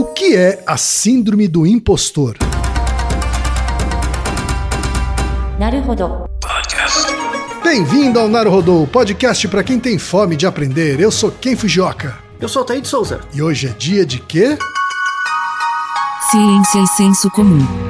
O que é a Síndrome do Impostor? Naruhodo. Bem-vindo ao Naruhodô, podcast para quem tem fome de aprender. Eu sou Ken Fujioka. Eu sou o Taí de Souza. E hoje é dia de quê? Ciência e senso comum.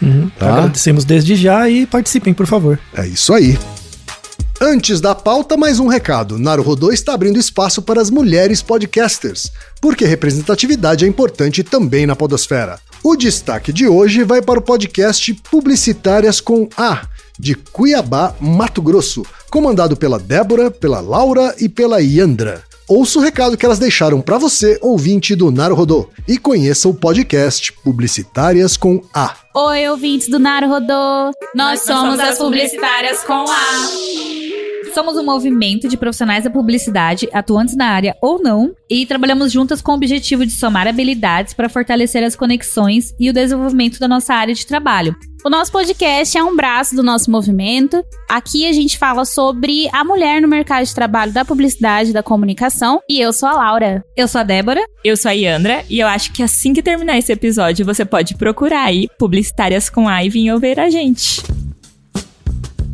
Uhum. Tá. Agradecemos desde já e participem, por favor. É isso aí. Antes da pauta, mais um recado. Naruhodô está abrindo espaço para as mulheres podcasters, porque representatividade é importante também na podosfera. O destaque de hoje vai para o podcast Publicitárias com A, de Cuiabá, Mato Grosso, comandado pela Débora, pela Laura e pela Yandra. Ouça o recado que elas deixaram para você, ouvinte do Naruhodô, e conheça o podcast Publicitárias com A. Oi, ouvintes do Naruhodô! Nós somos as publicitárias com A. Somos um movimento de profissionais da publicidade, atuantes na área ou não, e trabalhamos juntas com o objetivo de somar habilidades para fortalecer as conexões e o desenvolvimento da nossa área de trabalho. O nosso podcast é um braço do nosso movimento. Aqui a gente fala sobre a mulher no mercado de trabalho da publicidade e da comunicação. E eu sou a Laura. Eu sou a Débora. Eu sou a Yandra e eu acho que assim que terminar esse episódio, você pode procurar aí publicitárias com a e vir ouvir a gente.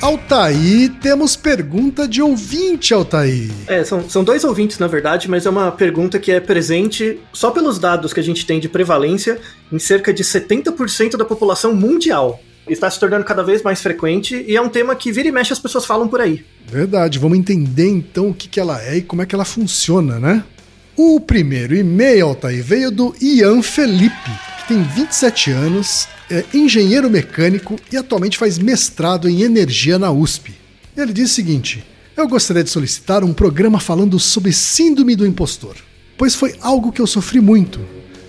Altaí, temos pergunta de ouvinte, Altaí. É, são, são dois ouvintes, na verdade, mas é uma pergunta que é presente, só pelos dados que a gente tem de prevalência, em cerca de 70% da população mundial. Está se tornando cada vez mais frequente e é um tema que vira e mexe as pessoas falam por aí. Verdade, vamos entender então o que, que ela é e como é que ela funciona, né? O primeiro e-mail, Altair, veio do Ian Felipe, tem 27 anos, é engenheiro mecânico e atualmente faz mestrado em energia na USP. Ele diz o seguinte: Eu gostaria de solicitar um programa falando sobre síndrome do impostor, pois foi algo que eu sofri muito.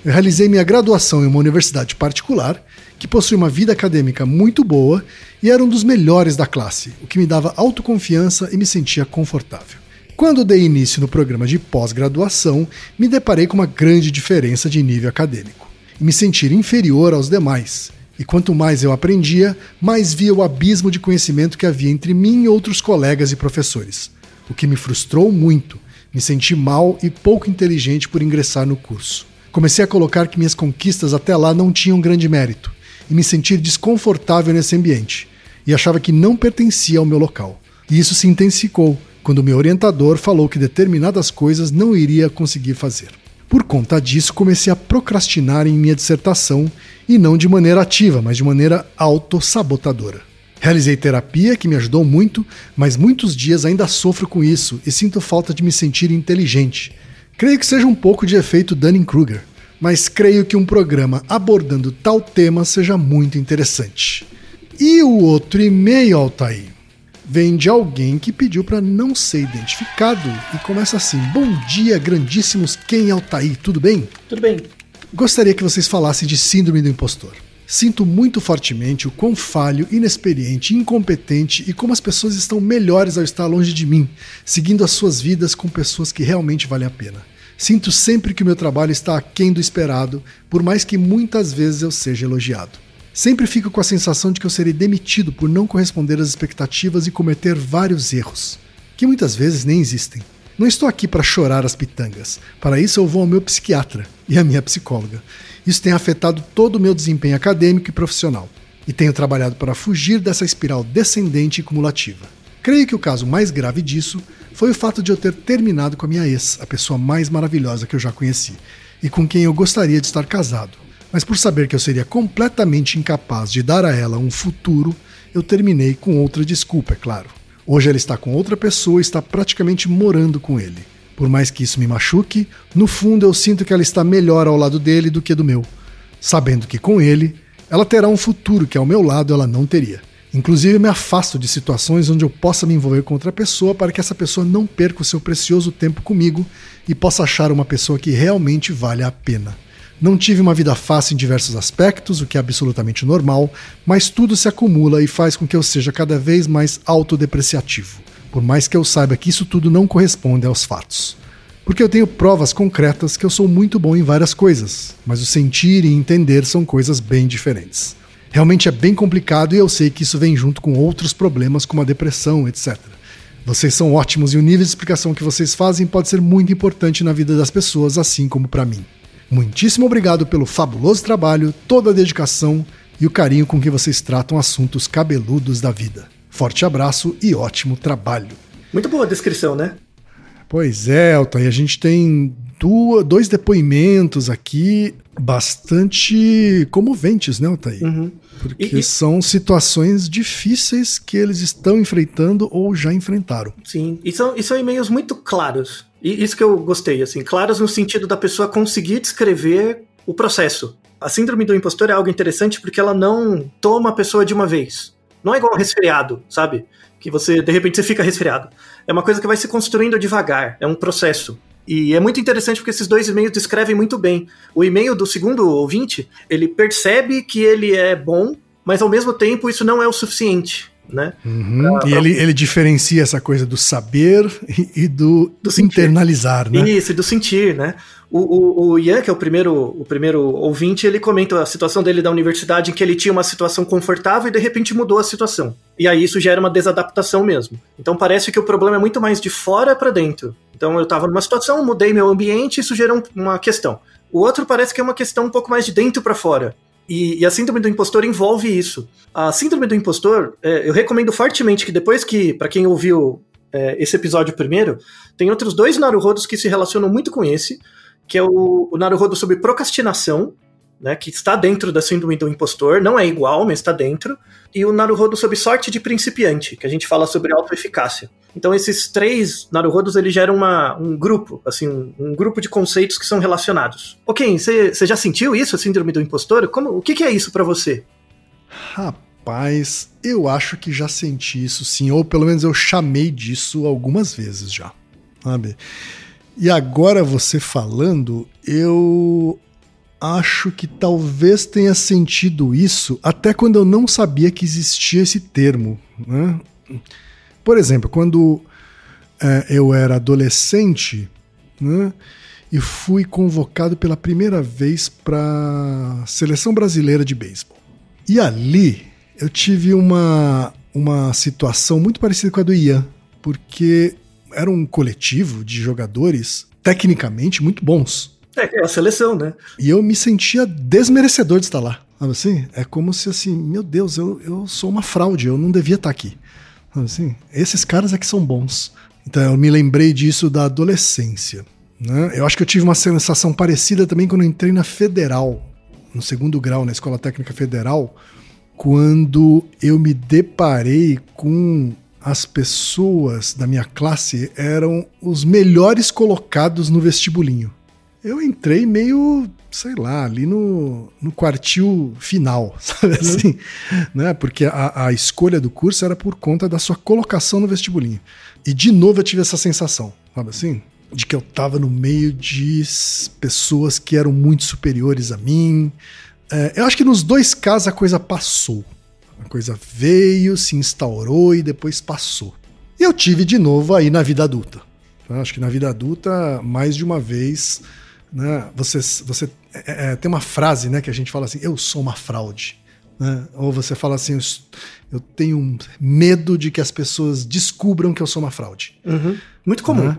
Eu realizei minha graduação em uma universidade particular que possui uma vida acadêmica muito boa e era um dos melhores da classe, o que me dava autoconfiança e me sentia confortável. Quando dei início no programa de pós-graduação, me deparei com uma grande diferença de nível acadêmico e me sentir inferior aos demais. E quanto mais eu aprendia, mais via o abismo de conhecimento que havia entre mim e outros colegas e professores, o que me frustrou muito. Me senti mal e pouco inteligente por ingressar no curso. Comecei a colocar que minhas conquistas até lá não tinham grande mérito e me sentir desconfortável nesse ambiente, e achava que não pertencia ao meu local. E isso se intensificou quando meu orientador falou que determinadas coisas não iria conseguir fazer. Por conta disso, comecei a procrastinar em minha dissertação e não de maneira ativa, mas de maneira autossabotadora. Realizei terapia, que me ajudou muito, mas muitos dias ainda sofro com isso e sinto falta de me sentir inteligente. Creio que seja um pouco de efeito Dunning-Kruger, mas creio que um programa abordando tal tema seja muito interessante. E o outro e-mail, Altair, vem de alguém que pediu para não ser identificado e começa assim: Bom dia, grandíssimos, quem é Altair? Tudo bem? Tudo bem. Gostaria que vocês falassem de Síndrome do Impostor. Sinto muito fortemente o quão falho, inexperiente, incompetente e como as pessoas estão melhores ao estar longe de mim, seguindo as suas vidas com pessoas que realmente valem a pena. Sinto sempre que o meu trabalho está aquém do esperado, por mais que muitas vezes eu seja elogiado. Sempre fico com a sensação de que eu serei demitido por não corresponder às expectativas e cometer vários erros, que muitas vezes nem existem. Não estou aqui para chorar as pitangas. Para isso eu vou ao meu psiquiatra e à minha psicóloga. Isso tem afetado todo o meu desempenho acadêmico e profissional. E tenho trabalhado para fugir dessa espiral descendente e cumulativa. Creio que o caso mais grave disso foi o fato de eu ter terminado com a minha ex, a pessoa mais maravilhosa que eu já conheci, e com quem eu gostaria de estar casado mas por saber que eu seria completamente incapaz de dar a ela um futuro, eu terminei com outra desculpa, é claro. Hoje ela está com outra pessoa e está praticamente morando com ele. Por mais que isso me machuque, no fundo eu sinto que ela está melhor ao lado dele do que do meu, sabendo que com ele ela terá um futuro que ao meu lado ela não teria. Inclusive, eu me afasto de situações onde eu possa me envolver com outra pessoa para que essa pessoa não perca o seu precioso tempo comigo e possa achar uma pessoa que realmente vale a pena. Não tive uma vida fácil em diversos aspectos, o que é absolutamente normal, mas tudo se acumula e faz com que eu seja cada vez mais autodepreciativo, por mais que eu saiba que isso tudo não corresponde aos fatos. Porque eu tenho provas concretas que eu sou muito bom em várias coisas, mas o sentir e entender são coisas bem diferentes. Realmente é bem complicado e eu sei que isso vem junto com outros problemas como a depressão, etc. Vocês são ótimos e o nível de explicação que vocês fazem pode ser muito importante na vida das pessoas, assim como para mim. Muitíssimo obrigado pelo fabuloso trabalho, toda a dedicação e o carinho com que vocês tratam assuntos cabeludos da vida. Forte abraço e ótimo trabalho. Muito boa a descrição, né? Pois é, Elton, e a gente tem duas, dois depoimentos aqui bastante comoventes, né, Altair? Uhum. Porque E- e- são situações difíceis que eles estão enfrentando ou já enfrentaram. Sim, e são, e são e-mails muito claros. E isso que eu gostei, assim, claros no sentido da pessoa conseguir descrever o processo. A síndrome do impostor é algo interessante porque ela não toma a pessoa de uma vez. Não é igual um resfriado, sabe? Que você, de repente, você fica resfriado. É uma coisa que vai se construindo devagar, é um processo. E é muito interessante porque esses dois e-mails descrevem muito bem. O e-mail do segundo ouvinte, ele percebe que ele é bom, mas ao mesmo tempo isso não é o suficiente, né? Uhum. e ele, ele diferencia essa coisa do saber e, e do, Do internalizar, né? Isso, e do sentir, né? O, o, o Ian, que é o primeiro, o primeiro ouvinte, ele comenta a situação dele da universidade em que ele tinha uma situação confortável e de repente mudou a situação. E aí isso gera uma desadaptação mesmo. Então parece que o problema é muito mais de fora para dentro. Então eu estava numa situação, mudei meu ambiente, isso gera um- uma questão. O outro parece que é uma questão um pouco mais de dentro para fora. E, e a síndrome do impostor envolve isso. A síndrome do impostor, é, eu recomendo fortemente que depois que, para quem ouviu é, esse episódio primeiro, tem outros dois Naruhodos que se relacionam muito com esse, que é o, o Naruhodo sobre procrastinação, né, que está dentro da síndrome do impostor, não é igual, mas está dentro, e o Naruhodo sobre sorte de principiante, que a gente fala sobre autoeficácia. Então esses três Naruhodos, eles geram uma, um grupo, assim, um, um grupo de conceitos que são relacionados. Ok, você já sentiu isso, a síndrome do impostor? Como, o que, que é isso para você? Rapaz, eu acho que já senti isso sim, ou pelo menos eu chamei disso algumas vezes já, sabe? E agora você falando, eu acho que talvez tenha sentido isso até quando eu não sabia que existia esse termo, né? Por exemplo, quando é, eu era adolescente, né? E fui convocado pela primeira vez para a seleção brasileira de beisebol. E ali eu tive uma, uma situação muito parecida com a do Ian, porque era um coletivo de jogadores tecnicamente muito bons. É, é a seleção, né? E eu me sentia desmerecedor de estar lá. Sabe assim? É como se assim, meu Deus, eu, eu sou uma fraude, eu não devia estar aqui. Sabe assim? Esses caras é que são bons. Então eu me lembrei disso da adolescência. Né? Eu acho que eu tive uma sensação parecida também quando eu entrei na Federal, no segundo grau, na Escola Técnica Federal, quando eu me deparei com as pessoas da minha classe eram os melhores colocados no vestibulinho. Eu entrei meio, sei lá, ali no, no quartil final, sabe Uhum. assim? Né? Porque a, a escolha do curso era por conta da sua colocação no vestibulinho. E de novo eu tive essa sensação, sabe assim? De que eu tava no meio de pessoas que eram muito superiores a mim. É, eu acho que nos dois casos a coisa passou. Coisa veio, se instaurou e depois passou. E eu tive de novo aí na vida adulta. Eu acho que na vida adulta, mais de uma vez, né, você, você é, é, tem uma frase né, que a gente fala assim: eu sou uma fraude. né? Ou você fala assim: eu, eu tenho medo de que as pessoas descubram que eu sou uma fraude. Uhum. Muito comum. Né?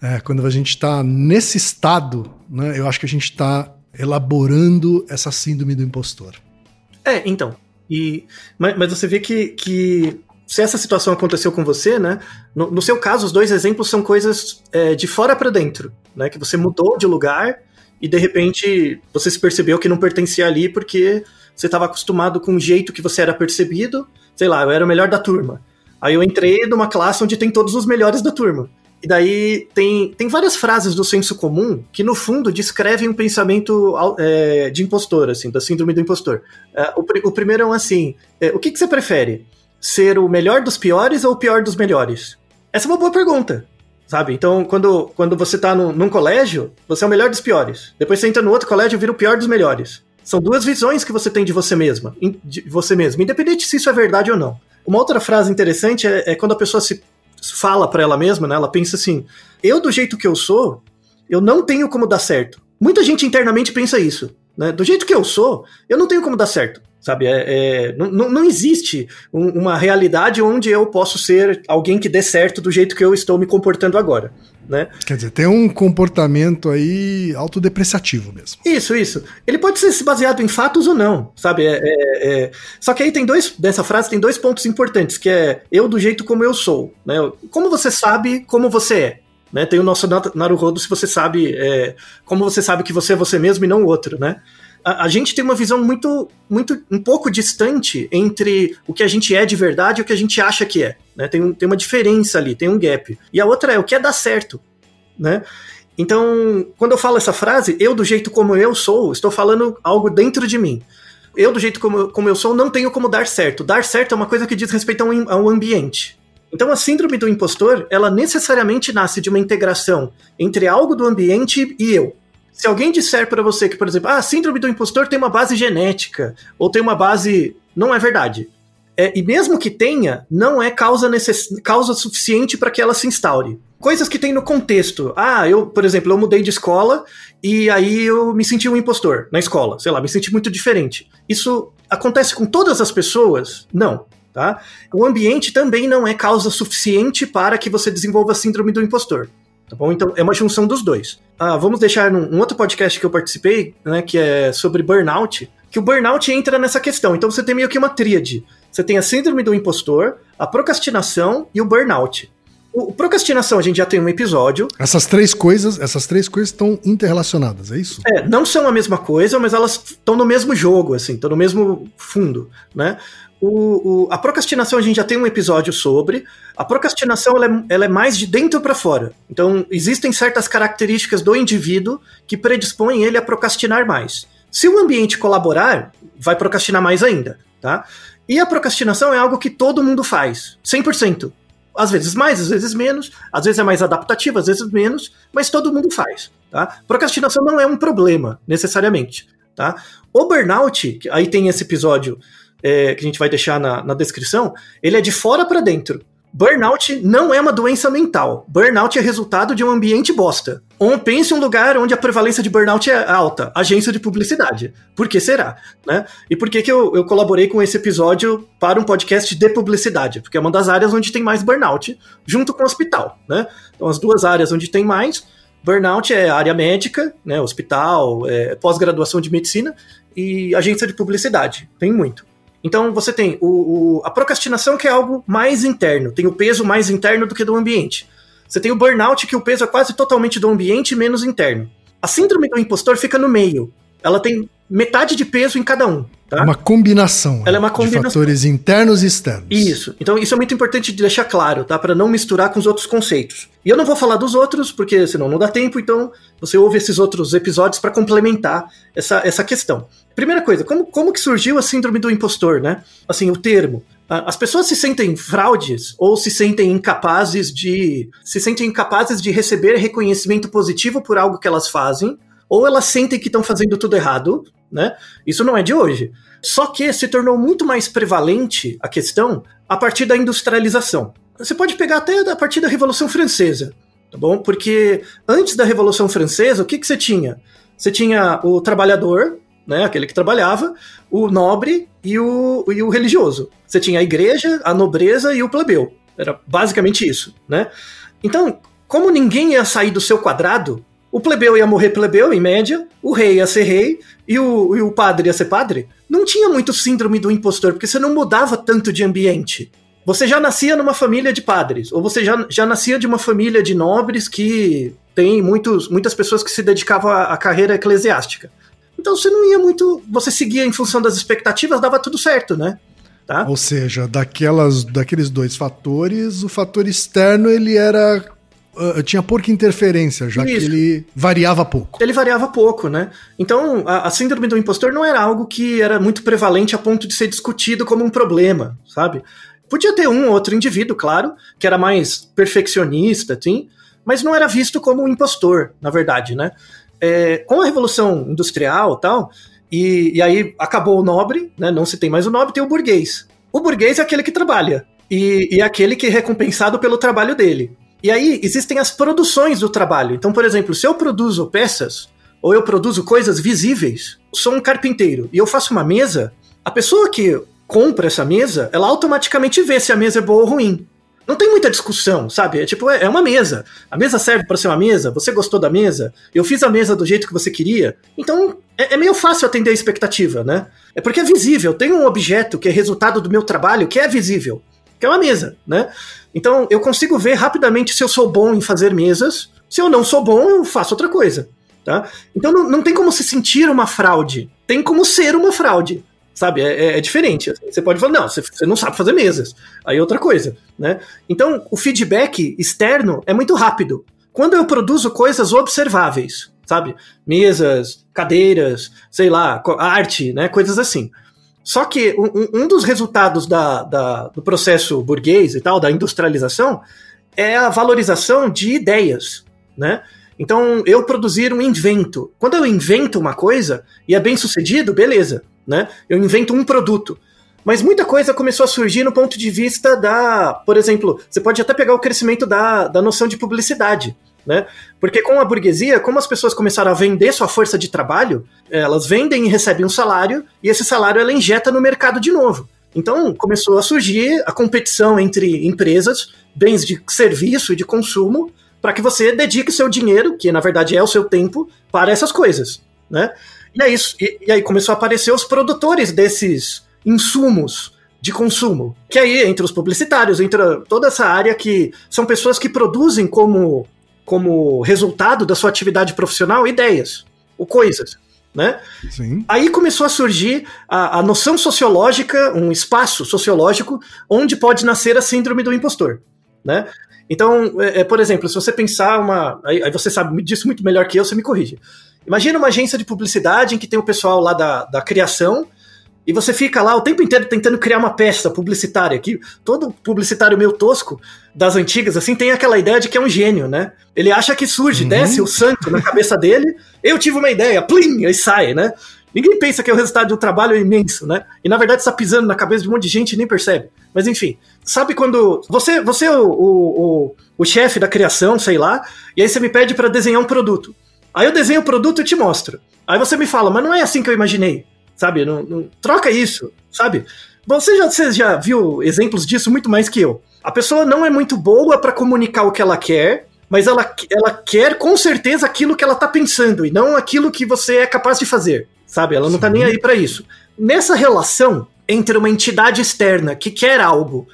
É, quando a gente está nesse estado, né, eu acho que a gente está elaborando essa síndrome do impostor. É, então. E, mas, mas você vê que, que se essa situação aconteceu com você, né? No, no seu caso, os dois exemplos são coisas é, de fora para dentro, né? Que você mudou de lugar e de repente você se percebeu que não pertencia ali porque você estava acostumado com o jeito que você era percebido. Sei lá, eu era o melhor da turma. Aí eu entrei numa classe onde tem todos os melhores da turma. E daí tem, tem várias frases do senso comum que, no fundo, descrevem um pensamento é, de impostor, assim, da síndrome do impostor. É, o, o primeiro é um assim: é, o que, que você prefere? Ser o melhor dos piores ou o pior dos melhores? Essa é uma boa pergunta. Sabe? Então, quando, quando você tá num, num colégio, você é o melhor dos piores. Depois você entra no outro colégio e vira o pior dos melhores. São duas visões que você tem de você mesma, de você mesmo, independente se isso é verdade ou não. Uma outra frase interessante é, é quando a pessoa se fala pra ela mesma, né? Ela pensa assim: eu do jeito que eu sou, eu não tenho como dar certo. Muita gente internamente pensa isso, né? Do jeito que eu sou, eu não tenho como dar certo. Sabe, é, é, não, não existe um- uma realidade onde eu posso ser alguém que dê certo do jeito que eu estou me comportando agora, né? Quer dizer, tem um comportamento aí autodepreciativo mesmo. Isso, isso. Ele pode ser baseado em fatos ou não, sabe? É, é, é... Só que aí tem dois, dessa frase tem dois pontos importantes, que é eu do jeito como eu sou, né? Como você sabe como você é, né? Tem o nosso Naruhodo se você sabe, é, como você sabe que você é você mesmo e não o outro, né? A, a gente tem uma visão muito, muito, um pouco distante entre o que a gente é de verdade e o que a gente acha que é, né? Tem, um- tem uma diferença ali, tem um gap. E a outra é o que é dar certo, né? Então, quando eu falo essa frase, eu do jeito como eu sou, estou falando algo dentro de mim. Eu do jeito como, eu- como eu sou, não tenho como dar certo. Dar certo é uma coisa que diz respeito ao, am- ao ambiente. Então, a síndrome do impostor, ela necessariamente nasce de uma integração entre algo do ambiente e eu. Se alguém disser para você que, por exemplo, ah, a síndrome do impostor tem uma base genética, ou tem uma base. Não é verdade. É, e mesmo que tenha, não é causa, necess... causa suficiente para que ela se instaure. Coisas que tem no contexto. Ah, eu, por exemplo, eu mudei de escola e aí eu me senti um impostor na escola. Sei lá, me senti muito diferente. Isso acontece com todas as pessoas? Não. Tá? O ambiente também não é causa suficiente para que você desenvolva a síndrome do impostor. Tá bom? Então é uma junção dos dois. Ah, vamos deixar num um outro podcast que eu participei, né, que é sobre burnout, que o burnout entra nessa questão. Então você tem meio que uma tríade. Você tem a síndrome do impostor, a procrastinação e o burnout. O, o procrastinação a gente já tem um episódio. Essas três coisas, essas três coisas estão interrelacionadas, é isso? É, não são a mesma coisa, mas elas estão no mesmo jogo, assim, estão no mesmo fundo, né? O, o- a procrastinação a gente já tem um episódio sobre. A procrastinação ela é, ela é mais de dentro para fora. Então, existem certas características do indivíduo que predispõem ele a procrastinar mais. Se o ambiente colaborar, vai procrastinar mais ainda, tá? E a procrastinação é algo que todo mundo faz, 100%. Às vezes mais, às vezes menos, às vezes é mais adaptativo, às vezes menos, mas todo mundo faz, tá? Procrastinação não é um problema, necessariamente, tá? O burnout, aí tem esse episódio é, que a gente vai deixar na, na descrição, ele é de fora para dentro. Burnout não é uma doença mental. Burnout é resultado de um ambiente bosta. Ou pense um lugar onde a prevalência de burnout é alta, agência de publicidade. Por que será? Né? E por que, que eu, eu colaborei com esse episódio para um podcast de publicidade? Porque é uma das áreas onde tem mais burnout, junto com o hospital. Né? Então, as duas áreas onde tem mais, burnout é área médica, né, hospital, é, pós-graduação de medicina e agência de publicidade. Tem muito. Então você tem o, o, a procrastinação, que é algo mais interno, tem o peso mais interno do que do ambiente. Você tem o burnout, que o peso é quase totalmente do ambiente menos interno. A síndrome do impostor fica no meio. Ela tem metade de peso em cada um. Tá? Uma combinação. Ela é uma combinação. De fatores internos e externos. Isso. Então, isso é muito importante de deixar claro, tá? Para não misturar com os outros conceitos. E eu não vou falar dos outros, porque senão não dá tempo, então você ouve esses outros episódios para complementar essa, essa questão. Primeira coisa, como, como que surgiu a síndrome do impostor, né? Assim, o termo. As pessoas se sentem fraudes ou se sentem incapazes de se sentem incapazes de receber reconhecimento positivo por algo que elas fazem, ou elas sentem que estão fazendo tudo errado, né? Isso não é de hoje. Só que se tornou muito mais prevalente a questão a partir da industrialização. Você pode pegar até a partir da Revolução Francesa, tá bom? Porque antes da Revolução Francesa, o que, que você tinha? Você tinha o trabalhador, né, aquele que trabalhava, o nobre e o, e o religioso. Você tinha a igreja, a nobreza e o plebeu. Era basicamente isso, né? Então, como ninguém ia sair do seu quadrado, o plebeu ia morrer plebeu, em média, o rei ia ser rei e o, e o padre ia ser padre. Não tinha muito síndrome do impostor, porque você não mudava tanto de ambiente. Você já nascia numa família de padres, ou você já, já nascia de uma família de nobres que tem muitos, muitas pessoas que se dedicavam à, à carreira eclesiástica. Então você não ia muito. Você seguia em função das expectativas, dava tudo certo, né? Tá? Ou seja, daquelas, daqueles dois fatores, o fator externo ele era uh, tinha pouca interferência, já Isso. que ele variava pouco. Ele variava pouco, né? Então, a, a, síndrome do impostor não era algo que era muito prevalente a ponto de ser discutido como um problema, sabe? Podia ter um ou outro indivíduo, claro, que era mais perfeccionista, assim, mas não era visto como um impostor, na verdade, né? É, com a Revolução Industrial tal, e, e aí acabou o nobre, né? Não se tem mais o nobre, tem o burguês. O burguês é aquele que trabalha. E, e é aquele que é recompensado pelo trabalho dele. E aí existem as produções do trabalho. Então, por exemplo, se eu produzo peças ou eu produzo coisas visíveis, sou um carpinteiro e eu faço uma mesa, a pessoa que compra essa mesa, ela automaticamente vê se a mesa é boa ou ruim. Não tem muita discussão, sabe? É tipo, é, é uma mesa. A mesa serve para ser uma mesa, você gostou da mesa, eu fiz a mesa do jeito que você queria. Então, é, é, meio fácil atender a expectativa, né? É porque é visível. Tem um objeto que é resultado do meu trabalho que é visível, que é uma mesa, né? Então eu consigo ver rapidamente se eu sou bom em fazer mesas. Se eu não sou bom, eu faço outra coisa. Tá? Então não, não tem como se sentir uma fraude. Tem como ser uma fraude. Sabe? É, é, é diferente. Você pode falar, não, você, você não sabe fazer mesas. Aí é outra coisa. Né? Então o feedback externo é muito rápido. Quando eu produzo coisas observáveis, sabe? Mesas, cadeiras, sei lá, arte, né? Coisas assim. Só que um, um dos resultados da, da, do processo burguês e tal, da industrialização, é a valorização de ideias, né? Então, eu produzir um invento. Quando eu invento uma coisa e é bem sucedido, beleza, né? Eu invento um produto. Mas muita coisa começou a surgir no ponto de vista da. Por exemplo, você pode até pegar o crescimento da, da noção de publicidade né? Porque com a burguesia, como as pessoas começaram a vender sua força de trabalho, elas vendem e recebem um salário, e esse salário ela injeta no mercado de novo. Então começou a surgir a competição entre empresas, bens de serviço e de consumo, para que você dedique seu dinheiro, que na verdade é o seu tempo, para essas coisas, né? E, é isso, e, e aí começou a aparecer os produtores desses insumos de consumo. Que aí entre os publicitários, entra toda essa área que são pessoas que produzem como como resultado da sua atividade profissional ideias ou coisas. Né? Sim. Aí começou a surgir a, a, noção sociológica, um espaço sociológico onde pode nascer a síndrome do impostor. Né? Então, é, é, por exemplo, se você pensar uma. Aí, aí, você sabe disso muito melhor que eu, você me corrige. Imagina uma agência de publicidade em que tem o pessoal lá da, da criação e você fica lá o tempo inteiro tentando criar uma peça publicitária. Que todo publicitário meio tosco das antigas, assim, tem aquela ideia de que é um gênio, né? Ele acha que surge, uhum. desce o santo na cabeça dele. Eu tive uma ideia, plim, e sai, né? Ninguém pensa que é o resultado de um trabalho imenso, né? E na verdade está pisando na cabeça de um monte de gente e nem percebe. Mas enfim, sabe quando você, você é o, o, o, o chefe da criação, sei lá, e aí você me pede para desenhar um produto. Aí eu desenho o produto e te mostro. Aí você me fala, mas não é assim que eu imaginei, sabe? Não, não troca isso, sabe? Você já, você já viu exemplos disso muito mais que eu. A pessoa não é muito boa para comunicar o que ela quer, mas ela, ela quer com certeza aquilo que ela tá pensando e não aquilo que você é capaz de fazer, sabe? Ela não tá Sim. nem aí para isso. Nessa relação entre uma entidade externa que quer algo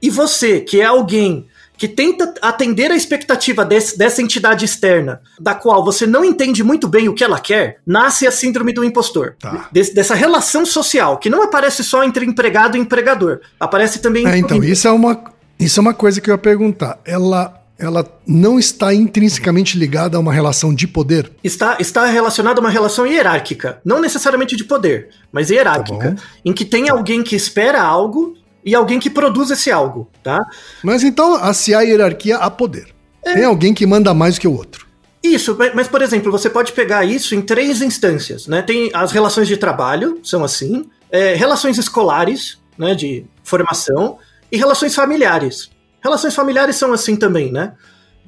e você, que é alguém que tenta atender a expectativa desse- dessa entidade externa, da qual você não entende muito bem o que ela quer, nasce a síndrome do impostor. Tá. Des- dessa relação social, que não aparece só entre empregado e empregador, aparece também É, então, isso é uma, isso é uma coisa que eu ia perguntar. Ela, ela não está intrinsecamente ligada a uma relação de poder? está, está relacionado a uma relação hierárquica, não necessariamente de poder, mas hierárquica, Tá em que tem alguém que espera algo e alguém que produz esse algo, tá? Mas então, se há hierarquia, há poder. É. Tem alguém que manda mais que o outro. Isso, mas- mas por exemplo, você pode pegar isso em três instâncias, né? Tem as relações de trabalho, são assim, é, relações escolares, né, de formação, e relações familiares. Relações familiares são assim também, né?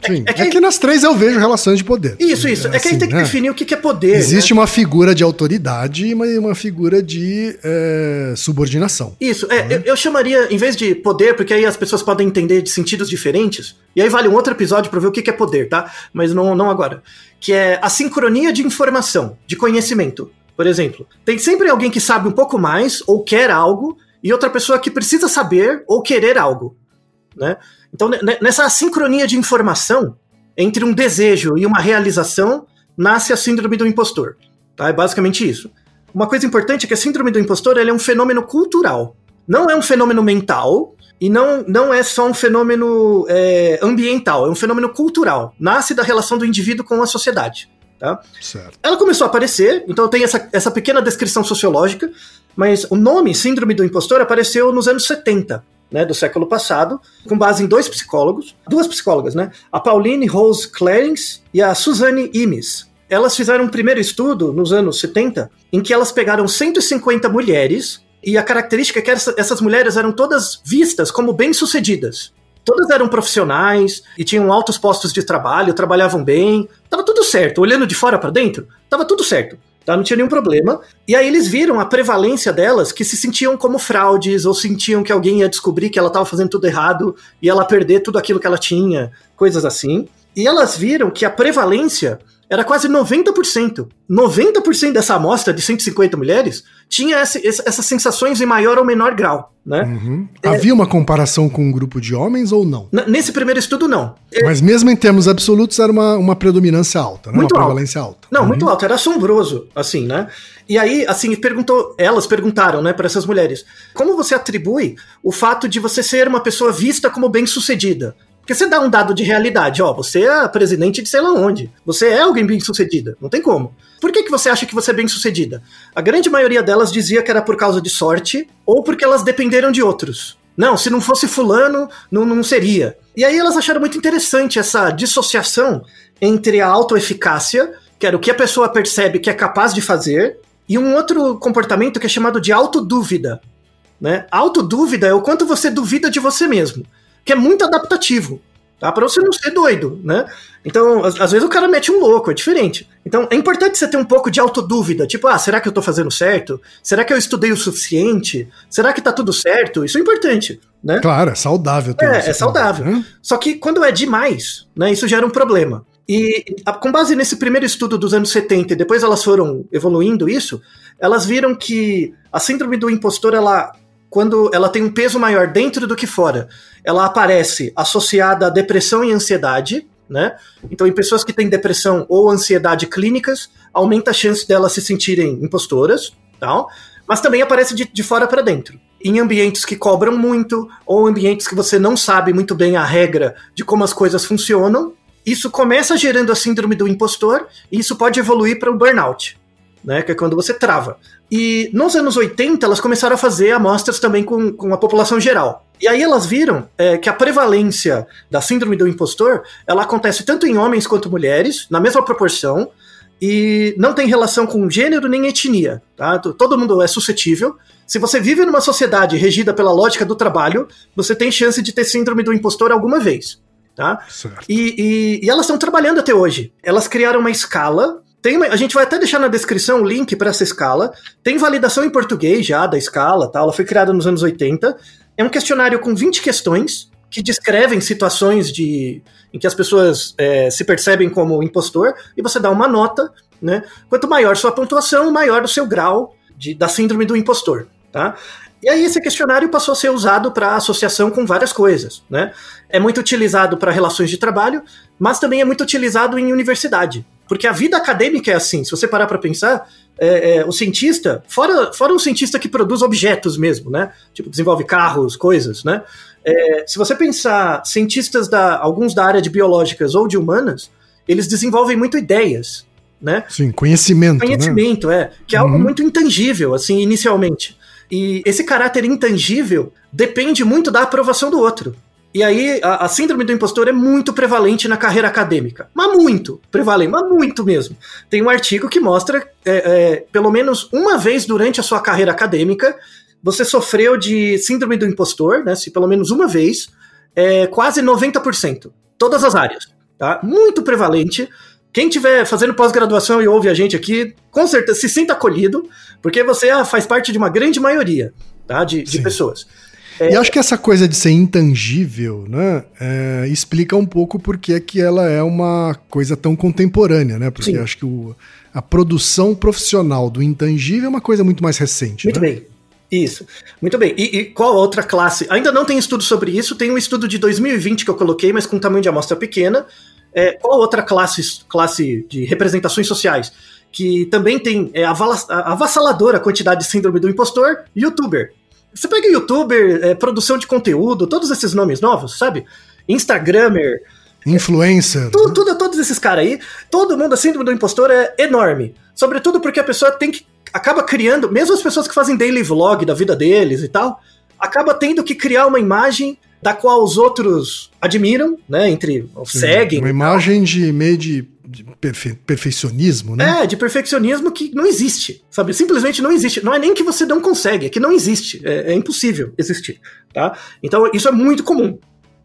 Sim. é É, que- que... nas três eu vejo relações de poder. Isso, isso. É que a gente tem que né? definir o que que é poder. Existe né? uma figura de autoridade e uma, uma figura de é, subordinação. Isso, é, eu, eu chamaria, em vez de poder, porque aí as pessoas podem entender de sentidos diferentes, e aí vale um outro episódio pra ver o que que é poder, tá? Mas não, não agora. Que é a sincronia de informação, de conhecimento. Por exemplo, tem sempre alguém que sabe um pouco mais ou quer algo, e outra pessoa que precisa saber ou querer algo, né? Então, ne- ne- nessa sincronia de informação entre um desejo e uma realização, nasce a síndrome do impostor. Tá? É basicamente isso. Uma coisa importante é que a síndrome do impostor é um fenômeno cultural. Não é um fenômeno mental e não, não é só um fenômeno é, ambiental, é um fenômeno cultural. Nasce da relação do indivíduo com a sociedade. Tá? Ela começou a aparecer, então tem essa, essa pequena descrição sociológica, mas o nome Síndrome do Impostor apareceu nos anos 70, né, do século passado, com base em dois psicólogos, duas psicólogas, né, a Pauline Rose Clarence e a Suzanne Imes. Elas fizeram um primeiro estudo nos anos 70, em que elas pegaram 150 mulheres, e a característica é que essa- essas mulheres eram todas vistas como bem-sucedidas. Todas eram profissionais e tinham altos postos de trabalho, trabalhavam bem, tava tudo certo. Olhando de fora para dentro, tava tudo certo. Tá? Não tinha nenhum problema. E aí eles viram a prevalência delas que se sentiam como fraudes ou sentiam que alguém ia descobrir que ela estava fazendo tudo errado e ela perder tudo aquilo que ela tinha, coisas assim. E elas viram que a prevalência era quase 90%. 90% dessa amostra de 150 mulheres tinha esse- esse- essas sensações em maior ou menor grau, né? Uhum. Havia uma comparação com um grupo de homens ou não? N- Nesse primeiro estudo, não. Mas mesmo em termos absolutos era uma, uma predominância alta, né? Muito uma alta. prevalência alta. Não, Uhum. muito alto, era assombroso, assim, né? E aí, assim, perguntou, elas perguntaram, né, para essas mulheres, como você atribui o fato de você ser uma pessoa vista como bem-sucedida? Porque você dá um dado de realidade, ó, você é presidente de sei lá onde, você é alguém bem-sucedida, não tem como. Por que, que você acha que você é bem-sucedida? A grande maioria delas dizia que era por causa de sorte ou porque elas dependeram de outros. Não, se não fosse fulano, não, não seria. E aí elas acharam muito interessante essa dissociação entre a autoeficácia, que era o que a pessoa percebe que é capaz de fazer, e um outro comportamento que é chamado de autodúvida. Né? Autodúvida é o quanto você duvida de você mesmo, que é muito adaptativo, tá? Para você não ser doido, né? Então, às, às vezes o cara mete um louco, é diferente. Então, é importante você ter um pouco de autodúvida, tipo, ah, será que eu tô fazendo certo? Será que eu estudei o suficiente? Será que tá tudo certo? Isso é importante, né? Claro, é saudável. É, é saudável. né? Só que quando é demais, né, isso gera um problema. E a- com base nesse primeiro estudo dos anos 70 e depois elas foram evoluindo isso, elas viram que a síndrome do impostor, ela, quando ela tem um peso maior dentro do que fora, ela aparece associada a depressão e ansiedade, né? Então, em pessoas que têm depressão ou ansiedade clínicas, aumenta a chance delas se sentirem impostoras, tal. Mas também aparece de, de fora para dentro. Em ambientes que cobram muito, ou ambientes que você não sabe muito bem a regra de como as coisas funcionam, isso começa gerando a síndrome do impostor e isso pode evoluir para o burnout, né? Que é quando você trava. E nos anos 80, elas começaram a fazer amostras também com, com a população geral. E aí elas viram é, que a prevalência da síndrome do impostor, ela acontece tanto em homens quanto mulheres, na mesma proporção, e não tem relação com gênero nem etnia, tá? Todo mundo é suscetível. Se você vive numa sociedade regida pela lógica do trabalho, você tem chance de ter síndrome do impostor alguma vez, tá? E, e, e, elas estão trabalhando até hoje. Elas criaram uma escala. Tem a gente vai até deixar na descrição o link para essa escala. Tem validação em português já da escala, tá? Ela foi criada nos anos 80. É um questionário com 20 questões que descrevem situações de em que as pessoas é, se percebem como impostor e você dá uma nota, né? Quanto maior sua pontuação, maior o seu grau de, da síndrome do impostor, tá? E aí esse questionário passou a ser usado para associação com várias coisas, né? É muito utilizado para relações de trabalho, mas também é muito utilizado em universidade, porque a vida acadêmica é assim. Se você parar para pensar, é, é, o cientista, fora, fora um cientista que produz objetos mesmo, né? Tipo, desenvolve carros, coisas, né? É, se você pensar cientistas da alguns da área de biológicas ou de humanas, eles desenvolvem muito ideias, né? Sim, conhecimento. Né? Conhecimento, né? é, que é algo uhum. muito intangível, assim, inicialmente. E esse caráter intangível depende muito da aprovação do outro. E aí, a, a, síndrome do impostor é muito prevalente na carreira acadêmica. Mas muito prevalente, mas muito mesmo. Tem um artigo que mostra, é, é, pelo menos uma vez durante a sua carreira acadêmica, você sofreu de síndrome do impostor, né? Se pelo menos uma vez, é quase 90%. Todas as áreas, tá? Muito prevalente. Quem estiver fazendo pós-graduação e ouve a gente aqui, com certeza se sinta acolhido, porque você ah, faz parte de uma grande maioria tá? de, de pessoas. É... E acho que essa coisa de ser intangível, né, é, explica um pouco porque é que ela é uma coisa tão contemporânea, né? Porque Sim. acho que o, a produção profissional do intangível é uma coisa muito mais recente. Muito né? bem. Isso. Muito bem. E, e, qual outra classe? Ainda não tem estudo sobre isso, tem um estudo de 2020 que eu coloquei, mas com tamanho de amostra pequena. É, qual outra classe, classe de representações sociais? Que também tem é, avassaladora quantidade de síndrome do impostor? Youtuber. Você pega youtuber, é, produção de conteúdo, todos esses nomes novos, sabe? Instagrammer. Influencer. Tudo, tudo, todos esses caras aí. Todo mundo, a síndrome do impostor é enorme. Sobretudo porque a pessoa tem que acaba criando, mesmo as pessoas que fazem daily vlog da vida deles e tal, acaba tendo que criar uma imagem da qual os outros admiram, né? Entre Sim, seguem. Uma imagem de meio de, de perfe perfeccionismo, né? É, de perfeccionismo que não existe, sabe? Simplesmente não existe. Não é nem que você não consegue, é que não existe. É, é impossível existir, tá? Então isso é muito comum.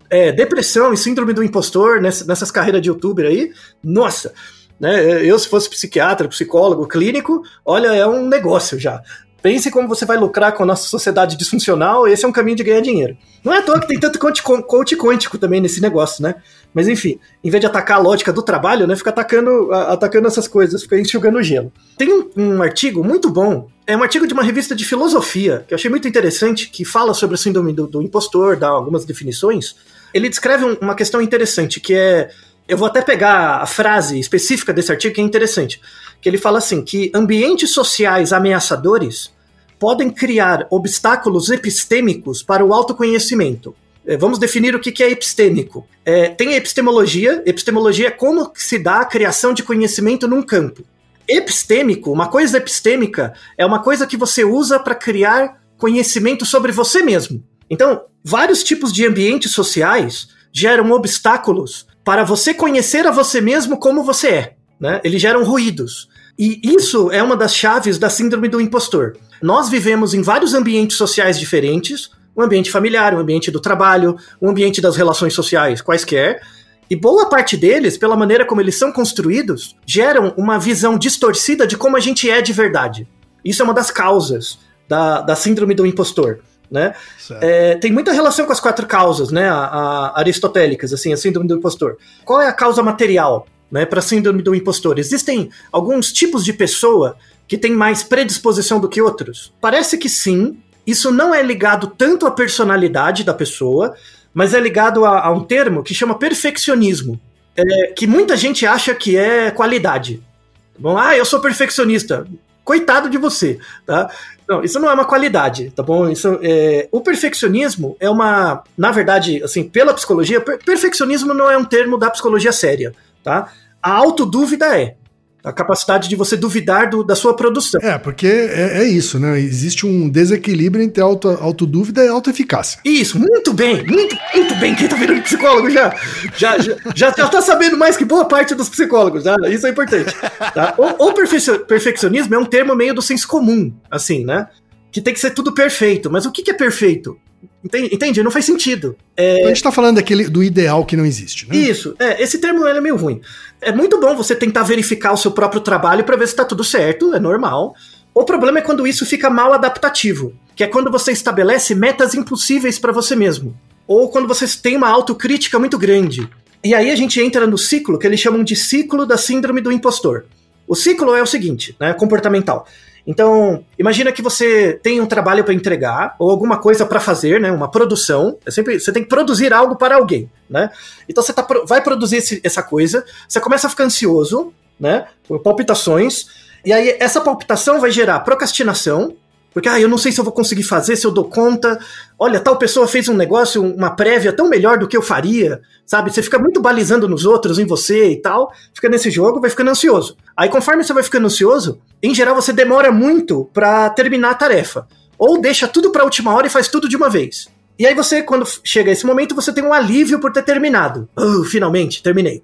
É, depressão e síndrome do impostor nessas, nessas carreiras de youtuber aí, nossa. Né? Eu, se fosse psiquiatra, psicólogo, clínico, olha, é um negócio já. Pense como você vai lucrar com a nossa sociedade disfuncional, esse é um caminho de ganhar dinheiro. Não é à toa que tem tanto coach, quântico também nesse negócio, né? Mas enfim, em vez de atacar a lógica do trabalho, né, fica atacando, atacando essas coisas, fica enxugando o gelo. Tem um, um, artigo muito bom, é um artigo de uma revista de filosofia, que eu achei muito interessante, que fala sobre a síndrome do, do impostor, dá algumas definições. Ele descreve um, uma questão interessante, que é eu vou até pegar a frase específica desse artigo que é interessante, que ele fala assim que ambientes sociais ameaçadores podem criar obstáculos epistêmicos para o autoconhecimento. É, vamos definir o que é epistêmico. É, tem a epistemologia. Epistemologia é como se dá a criação de conhecimento num campo. Epistêmico, uma coisa epistêmica, é uma coisa que você usa para criar conhecimento sobre você mesmo. Então, vários tipos de ambientes sociais geram obstáculos para você conhecer a você mesmo como você é. Né? Eles geram ruídos. E isso é uma das chaves da síndrome do impostor. Nós vivemos em vários ambientes sociais diferentes, um ambiente familiar, um ambiente do trabalho, um ambiente das relações sociais, quaisquer, e boa parte deles, pela maneira como eles são construídos, geram uma visão distorcida de como a gente é de verdade. Isso é uma das causas da, da síndrome do impostor né? É, tem muita relação com as quatro causas, né? A, a, aristotélicas, assim, a síndrome do impostor. Qual é a causa material, né? Para síndrome do impostor? Existem alguns tipos de pessoa que têm mais predisposição do que outros? Parece que sim. Isso não é ligado tanto à personalidade da pessoa, mas é ligado a, a um termo que chama perfeccionismo, é, que muita gente acha que é qualidade. Bom, ah, eu sou perfeccionista coitado de você, tá? Não, isso não é uma qualidade, tá bom? Isso, é, o perfeccionismo é uma, na verdade, assim, pela psicologia, per perfeccionismo não é um termo da psicologia séria, tá? A autodúvida é. A capacidade de você duvidar do- da sua produção. É, porque é, é isso, né? Existe um desequilíbrio entre auto, autodúvida e autoeficácia. Isso, muito bem, muito, muito bem. Quem tá virando psicólogo já, já, já, já, já tá sabendo mais que boa parte dos psicólogos, tá? Isso é importante. Tá? O, o perfec- perfeccionismo é um termo meio do senso comum, assim, né? Que tem que ser tudo perfeito. Mas o que, que é perfeito? Entende? Não faz sentido. A gente tá falando daquele, do ideal que não existe, né? Isso, é, esse termo ele é meio ruim. É muito bom você tentar verificar o seu próprio trabalho para ver se tá tudo certo, é normal. O problema é quando isso fica mal adaptativo, que é quando você estabelece metas impossíveis para você mesmo, ou quando você tem uma autocrítica muito grande. E aí a gente entra no ciclo que eles chamam de ciclo da síndrome do impostor. O ciclo é o seguinte, né, comportamental. Então, imagina que você tem um trabalho para entregar ou alguma coisa para fazer, né, uma produção. É sempre você tem que produzir algo para alguém, né? Então você tá, vai produzir esse- essa coisa, você começa a ficar ansioso, né, por palpitações, e aí essa palpitação vai gerar procrastinação, porque ah, eu não sei se eu vou conseguir fazer, se eu dou conta. Olha, tal pessoa fez um negócio, uma prévia tão melhor do que eu faria, sabe? Você fica muito balizando nos outros, em você e tal, fica nesse jogo, vai ficando ansioso. Aí conforme você vai ficando ansioso, em geral você demora muito pra terminar a tarefa, ou deixa tudo pra última hora e faz tudo de uma vez. E aí você, quando chega esse momento, você tem um alívio por ter terminado. Oh, finalmente, terminei.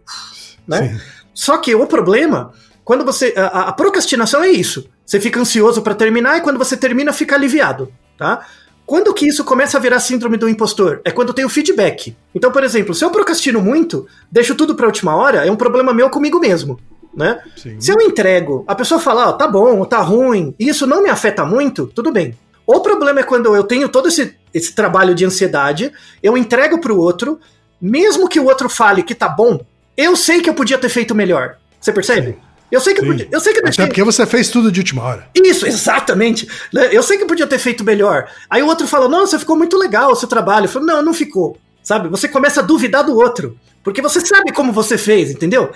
Né? Sim. Só que o problema, quando você. A, a procrastinação é isso. Você fica ansioso pra terminar e quando você termina, fica aliviado. Tá? Quando que isso começa a virar síndrome do impostor? É quando tem o feedback. Então, por exemplo, se eu procrastino muito, deixo tudo pra última hora, é um problema meu comigo mesmo. Né? Sim. Se eu entrego, a pessoa fala, ó, tá bom, tá ruim, e isso não me afeta muito, tudo bem. O problema é quando eu tenho todo esse, esse trabalho de ansiedade, eu entrego pro outro, mesmo que o outro fale que tá bom, eu sei que eu podia ter feito melhor. Você percebe? Eu sei que eu podia. Eu sei que eu Até porque você fez tudo de última hora. Isso, exatamente. né? Eu sei que eu podia ter feito melhor. Aí o outro fala, nossa, ficou muito legal o seu trabalho. Eu falo, não, não ficou. Sabe? Você começa a duvidar do outro. Porque você sabe como você fez, entendeu?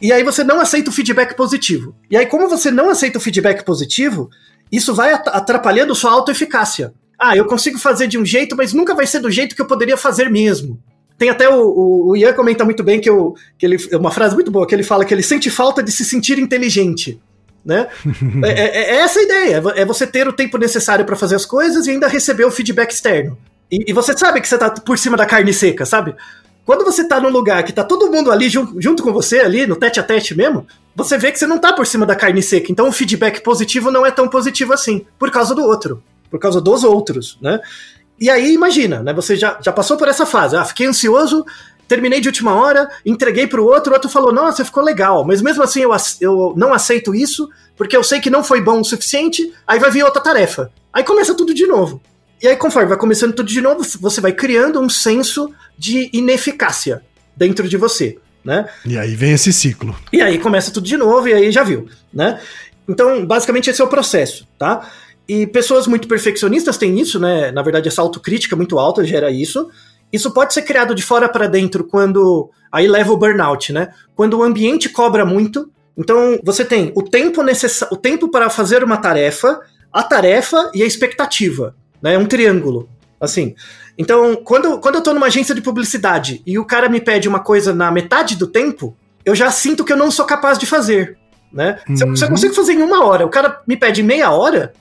E aí você não aceita o feedback positivo. E aí, como você não aceita o feedback positivo, isso vai at- atrapalhando sua autoeficácia. Ah, eu consigo fazer de um jeito, mas nunca vai ser do jeito que eu poderia fazer mesmo. Tem até o, o, Ian comenta muito bem que, eu, que ele. é Uma frase muito boa, que ele fala que ele sente falta de se sentir inteligente. Né? é, é- é essa a ideia, é é você ter o tempo necessário para fazer as coisas e ainda receber o feedback externo. E, e você sabe que você tá por cima da carne seca, sabe? Quando você tá num lugar que tá todo mundo ali jun- junto com você, ali, no tete a tete mesmo, você vê que você não tá por cima da carne seca. Então o feedback positivo não é tão positivo assim, por causa do outro, por causa dos outros, né? E aí, imagina, né? Você já, já passou por essa fase. Ah, fiquei ansioso, terminei de última hora, entreguei pro outro, o outro falou, nossa, ficou legal. Mas mesmo assim eu, eu não aceito isso, porque eu sei que não foi bom o suficiente, aí vai vir outra tarefa. Aí começa tudo de novo. E aí, conforme vai começando tudo de novo, você vai criando um senso de ineficácia dentro de você, né? E aí vem esse ciclo. E aí começa tudo de novo e aí já viu, né? Então, basicamente esse é o processo, tá? E pessoas muito perfeccionistas têm isso, né? Na verdade, essa autocrítica muito alta gera isso. Isso pode ser criado de fora para dentro quando aí leva o burnout, né? Quando o ambiente cobra muito. Então, você tem o tempo necessário, o tempo para fazer uma tarefa, a tarefa e a expectativa, né? É um triângulo, assim. Então, quando, quando eu tô numa agência de publicidade e o cara me pede uma coisa na metade do tempo, eu já sinto que eu não sou capaz de fazer, né? Se, eu, se eu Uhum. consigo fazer em uma hora, o cara me pede meia hora,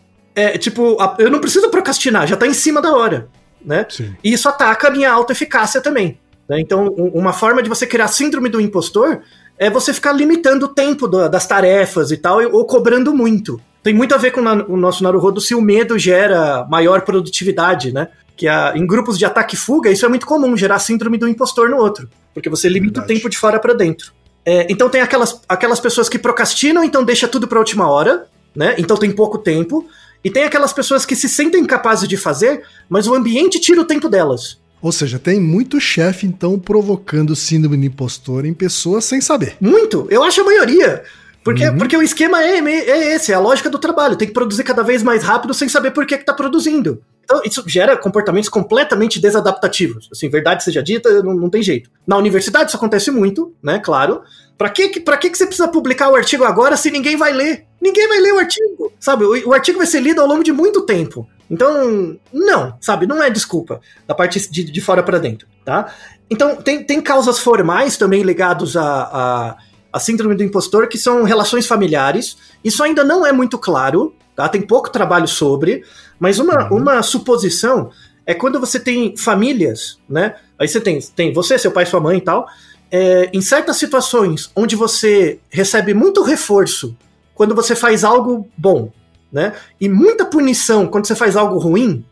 é tipo, eu não preciso procrastinar, já tá em cima da hora, né? Sim. E isso ataca a minha autoeficácia também. né? Então, um- uma forma de você criar síndrome do impostor é você ficar limitando o tempo da- das tarefas e tal, ou cobrando muito. Tem muito a ver com o nosso Naruhodo se o medo gera maior produtividade, né? Que a- em grupos de ataque e fuga, isso é muito comum, gerar síndrome do impostor no outro. Porque você limita Verdade. o tempo de fora para dentro. É, então tem aquelas, aquelas pessoas que procrastinam, então deixa tudo pra última hora, né? Então tem pouco tempo. E tem aquelas pessoas que se sentem capazes de fazer, mas o ambiente tira o tempo delas. Ou seja, tem muito chefe, então, provocando síndrome de impostor em pessoas sem saber. Muito, eu acho a maioria. Porque, Uhum. porque o esquema é, é esse, é a lógica do trabalho. Tem que produzir cada vez mais rápido sem saber por que, que tá produzindo. Então, isso gera comportamentos completamente desadaptativos. Assim, verdade seja dita, não, não tem jeito. Na universidade isso acontece muito, né? Claro. Pra que, pra que, que você precisa publicar o artigo agora se ninguém vai ler? Ninguém vai ler o artigo, sabe? O, o artigo vai ser lido ao longo de muito tempo. Então, não, sabe? Não é desculpa da parte de, de fora pra dentro, tá? Então, tem, tem causas formais também ligados a, a a síndrome do impostor, que são relações familiares. Isso ainda não é muito claro, tá? Tem pouco trabalho sobre, mas uma, uma suposição é quando você tem famílias, né? Aí você tem, tem você, seu pai, sua mãe e tal. É, em certas situações onde você recebe muito reforço quando você faz algo bom, né? E muita punição quando você faz algo ruim,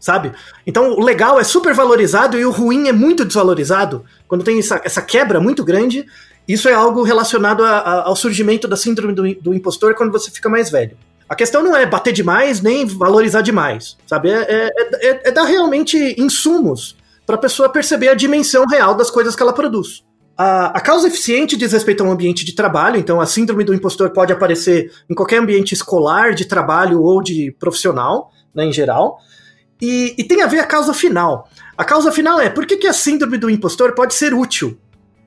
sabe? Então o legal é super valorizado e o ruim é muito desvalorizado. Quando tem essa, essa quebra muito grande, isso é algo relacionado a, a, ao surgimento da síndrome do, do, impostor quando você fica mais velho. A questão não é bater demais nem valorizar demais, sabe? É, é, é, é dar realmente insumos para a pessoa perceber a dimensão real das coisas que ela produz. A, a, causa eficiente diz respeito a um ambiente de trabalho, então a síndrome do impostor pode aparecer em qualquer ambiente escolar, de trabalho ou de profissional, né, em geral. E, e tem a ver a causa final. A causa final é por que, que a síndrome do impostor pode ser útil?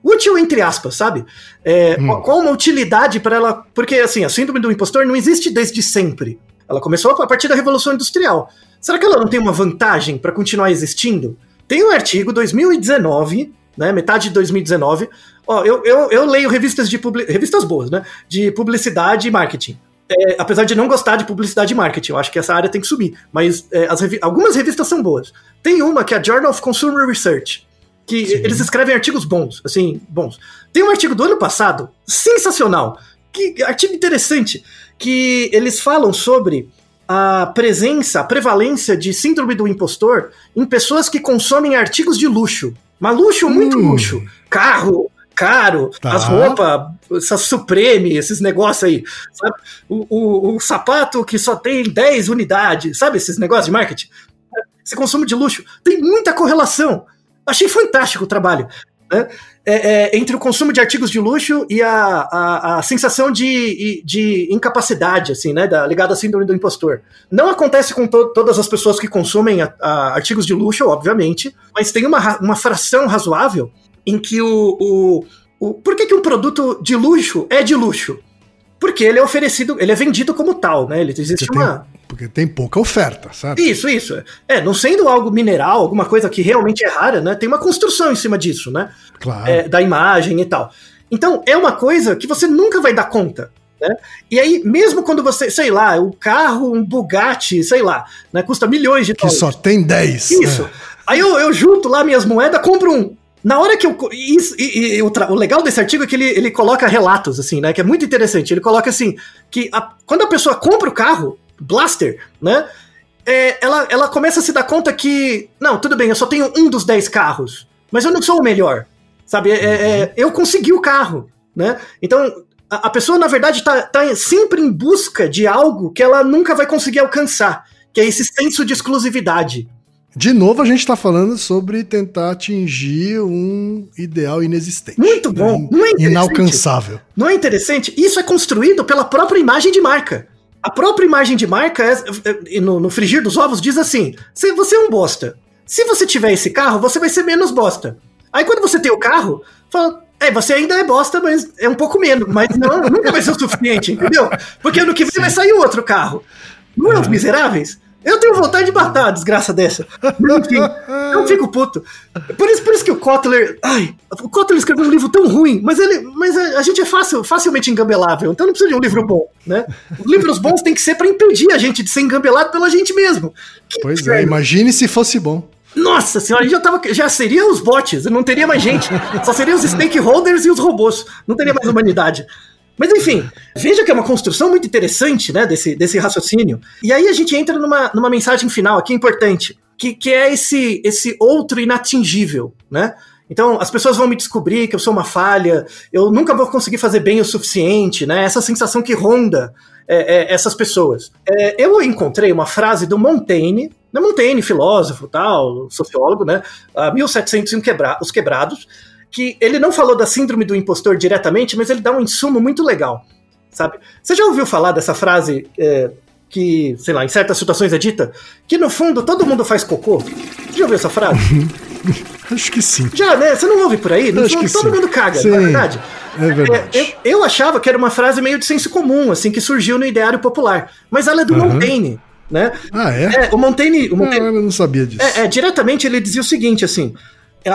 Útil entre aspas, sabe? É, hum. Qual uma utilidade para ela? Porque assim, a síndrome do impostor não existe desde sempre. Ela começou a partir da Revolução Industrial. Será que ela não tem uma vantagem para continuar existindo? Tem um artigo 2019 né? Metade de 2019. Ó, eu, eu, eu leio revistas de revistas boas, né? De publicidade e marketing. É, apesar de não gostar de publicidade e marketing, eu acho que essa área tem que subir. Mas é, revi algumas revistas são boas. Tem uma que é a Journal of Consumer Research, que Sim. eles escrevem artigos bons, assim, bons. Tem um artigo do ano passado, sensacional, que artigo interessante, que eles falam sobre a presença, a prevalência de síndrome do impostor em pessoas que consomem artigos de luxo. Mas luxo, muito hum. luxo. Carro, caro, tá. as roupas, essas Supreme, esses negócios aí, sabe? O, o, o, sapato que só tem 10 unidades, sabe esses negócios de marketing? Esse consumo de luxo tem muita correlação. Achei fantástico o trabalho. Né? É, é, entre o consumo de artigos de luxo e a, a, a sensação de, de incapacidade, assim, né, da, ligada à síndrome do impostor. Não acontece com to, todas as pessoas que consomem a, artigos de luxo, obviamente, mas tem uma, uma fração razoável em que o, o, o. Por que, que um produto de luxo é de luxo? Porque ele é oferecido, ele é vendido como tal, né? Ele existe uma. Porque tem pouca oferta, sabe? Isso, isso. É, não sendo algo mineral, alguma coisa que realmente é rara, né? Tem uma construção em cima disso, né? Claro. É, da imagem e tal. Então, é uma coisa que você nunca vai dar conta. Né? E aí, mesmo quando você, sei lá, o carro, um Bugatti, sei lá, né, custa milhões de dólares. Que só tem 10. Isso. É. Aí eu, eu junto lá minhas moedas, compro um. Na hora que eu. Isso, e, e, o, o, legal desse artigo é que ele, ele coloca relatos, assim, né? Que é muito interessante. Ele coloca assim: que a, quando a pessoa compra o carro, Blaster, né? É, ela, ela começa a se dar conta que, não, tudo bem, eu só tenho um dos dez carros, mas eu não sou o melhor, sabe? É, é, uhum. eu consegui o carro, né? Então, a, a pessoa, na verdade, tá, tá sempre em busca de algo que ela nunca vai conseguir alcançar, que é esse senso de exclusividade. De novo, a gente está falando sobre tentar atingir um ideal inexistente. Muito bom. Né? Não é Inalcançável. Não é interessante? Isso é construído pela própria imagem de marca. A própria imagem de marca, é, é, no, no frigir dos ovos, diz assim: se você é um bosta. Se você tiver esse carro, você vai ser menos bosta. Aí quando você tem o carro, fala, é, você ainda é bosta, mas é um pouco menos. Mas não, nunca vai ser o suficiente, entendeu? Porque ano que vem Sim. vai sair outro carro. Não é os miseráveis? Eu tenho vontade de matar a desgraça dessa. Enfim, eu fico puto. Por isso, por isso que o Kotler. Ai, o Kotler escreveu um livro tão ruim, mas ele. Mas a, a gente é fácil, facilmente engambelável, então não precisa de um livro bom, né? Os livros bons têm que ser para impedir a gente de ser engambelado pela gente mesmo. Que pois inferno. é, imagine se fosse bom. Nossa senhora, já, tava, já seria os bots, não teria mais gente. Só seriam os stakeholders e os robôs. Não teria mais humanidade. Mas enfim, veja que é uma construção muito interessante, né, desse, desse raciocínio. E aí a gente entra numa, numa mensagem final aqui importante, que, que é esse, esse outro inatingível, né? Então, as pessoas vão me descobrir que eu sou uma falha, eu nunca vou conseguir fazer bem o suficiente, né? Essa sensação que ronda é, é, essas pessoas. É, eu encontrei uma frase do Montaigne, né, Montaigne, filósofo, tal, sociólogo, né? 1700 quebra os quebrados, que ele não falou da síndrome do impostor diretamente, mas ele dá um insumo muito legal, sabe? Você já ouviu falar dessa frase é, que, sei lá, em certas situações é dita? Que no fundo todo mundo faz cocô? Você já ouviu essa frase? Acho que sim. Já, né? Você não ouve por aí? No fundo, todo sim. mundo caga, sim, não é verdade? É verdade. É, eu, eu, achava que era uma frase meio de senso comum, assim, que surgiu no ideário popular. Mas ela é do uhum. Montaigne. Né? Ah, é? é o Montaigne. O Montaigne não, eu não sabia disso. É, é, diretamente ele dizia o seguinte: assim,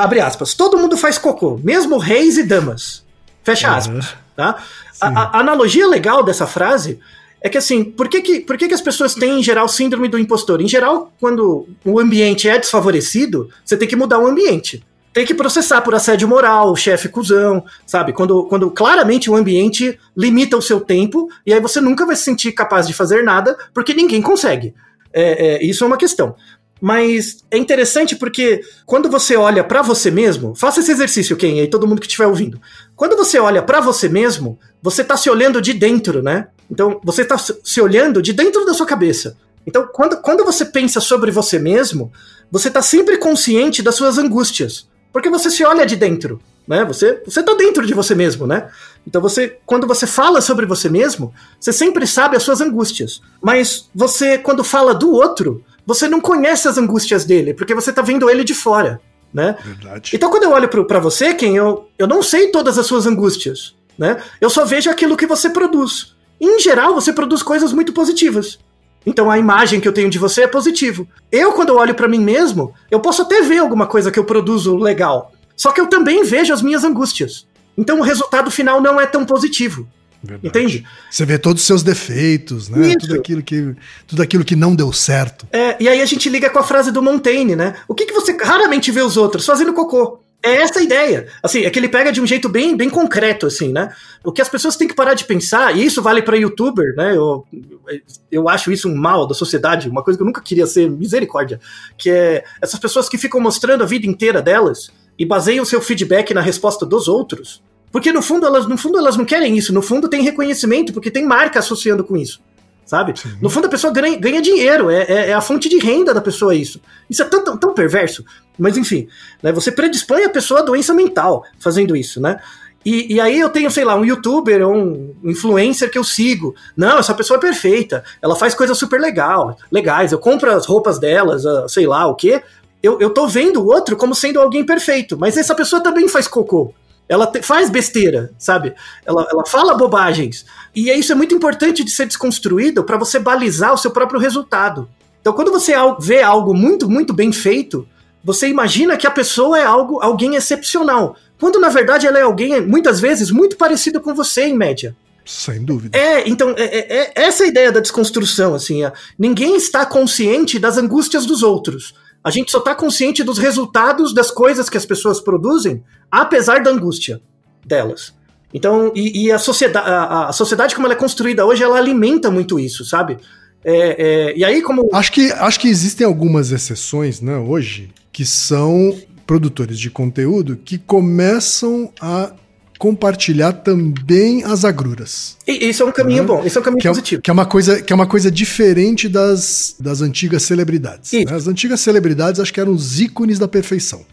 abre aspas, todo mundo faz cocô, mesmo reis e damas. Fecha aspas. Tá? A, a- a analogia legal dessa frase é que assim, por que, que, por que, que as pessoas têm, em geral, síndrome do impostor? Em geral, quando o ambiente é desfavorecido, você tem que mudar o ambiente. Tem que processar por assédio moral, chefe cuzão, sabe? Quando, quando claramente o ambiente limita o seu tempo, e aí você nunca vai se sentir capaz de fazer nada, porque ninguém consegue. É, é, isso é uma questão. Mas é interessante porque quando você olha pra você mesmo, faça esse exercício, quem aí todo mundo que estiver ouvindo. Quando você olha pra você mesmo, você tá se olhando de dentro, né? Então você tá se se olhando de dentro da sua cabeça. Então quando, quando você pensa sobre você mesmo, você tá sempre consciente das suas angústias, porque você se olha de dentro, né? Você você tá dentro de você mesmo, né? Então você, quando você fala sobre você mesmo, você sempre sabe as suas angústias. Mas você, quando fala do outro, você não conhece as angústias dele, porque você tá vendo ele de fora, né? Verdade. Então quando eu olho pra você, quem eu, eu não sei todas as suas angústias, né? Eu só vejo aquilo que você produz. Em geral, você produz coisas muito positivas. Então a imagem que eu tenho de você é positivo. Eu quando eu olho pra mim mesmo, eu posso até ver alguma coisa que eu produzo legal, só que eu também vejo as minhas angústias. Então o resultado final não é tão positivo. Verdade. Entende? Você vê todos os seus defeitos, né? Isso. Tudo aquilo que, tudo aquilo que não deu certo. É, e aí a gente liga com a frase do Montaigne, né? O que, que você raramente vê os outros fazendo cocô? É essa a ideia. Assim, é que ele pega de um jeito bem, bem concreto, assim, né? O que as pessoas têm que parar de pensar, e isso vale pra youtuber, né? Eu, eu acho isso um mal da sociedade, uma coisa que eu nunca queria ser, misericórdia. Que é essas pessoas que ficam mostrando a vida inteira delas e baseiam o seu feedback na resposta dos outros. Porque no fundo elas, no fundo elas não querem isso, no fundo tem reconhecimento, porque tem marca associando com isso sabe? No fundo, a pessoa ganha, ganha dinheiro, é, é- é a fonte de renda da pessoa isso. Isso é tão, tão, tão perverso. Mas enfim, né, você predispõe a pessoa à doença mental fazendo isso, né? E, e aí eu tenho, sei lá, um youtuber ou um influencer que eu sigo. Não, essa pessoa é perfeita, ela faz coisas super legal, legais, eu compro as roupas delas, ah, sei lá o quê. Eu, eu tô vendo o outro como sendo alguém perfeito, mas essa pessoa também faz cocô. Ela te- faz besteira, sabe? Ela, ela fala bobagens. E é- isso é muito importante de ser desconstruído para você balizar o seu próprio resultado. Então, quando você vê algo muito, muito bem feito, você imagina que a pessoa é algo, alguém excepcional. Quando na verdade ela é alguém, muitas vezes, muito parecido com você, em média. Sem dúvida. É, então, é, é- é essa a ideia da desconstrução, assim. é, ninguém está consciente das angústias dos outros. A gente só está consciente dos resultados das coisas que as pessoas produzem, apesar da angústia delas. Então, e, e a, sociedade, a, a sociedade como ela é construída hoje, ela alimenta muito isso, sabe? É, é, e aí, como. Acho que, acho que existem algumas exceções, né, hoje, que são produtores de conteúdo que começam a compartilhar também as agruras. e- Isso é um caminho Uhum. bom, isso é um caminho Que é, positivo. que é uma coisa, que é uma coisa diferente das, das antigas celebridades. Né? As antigas celebridades acho que eram os ícones da perfeição.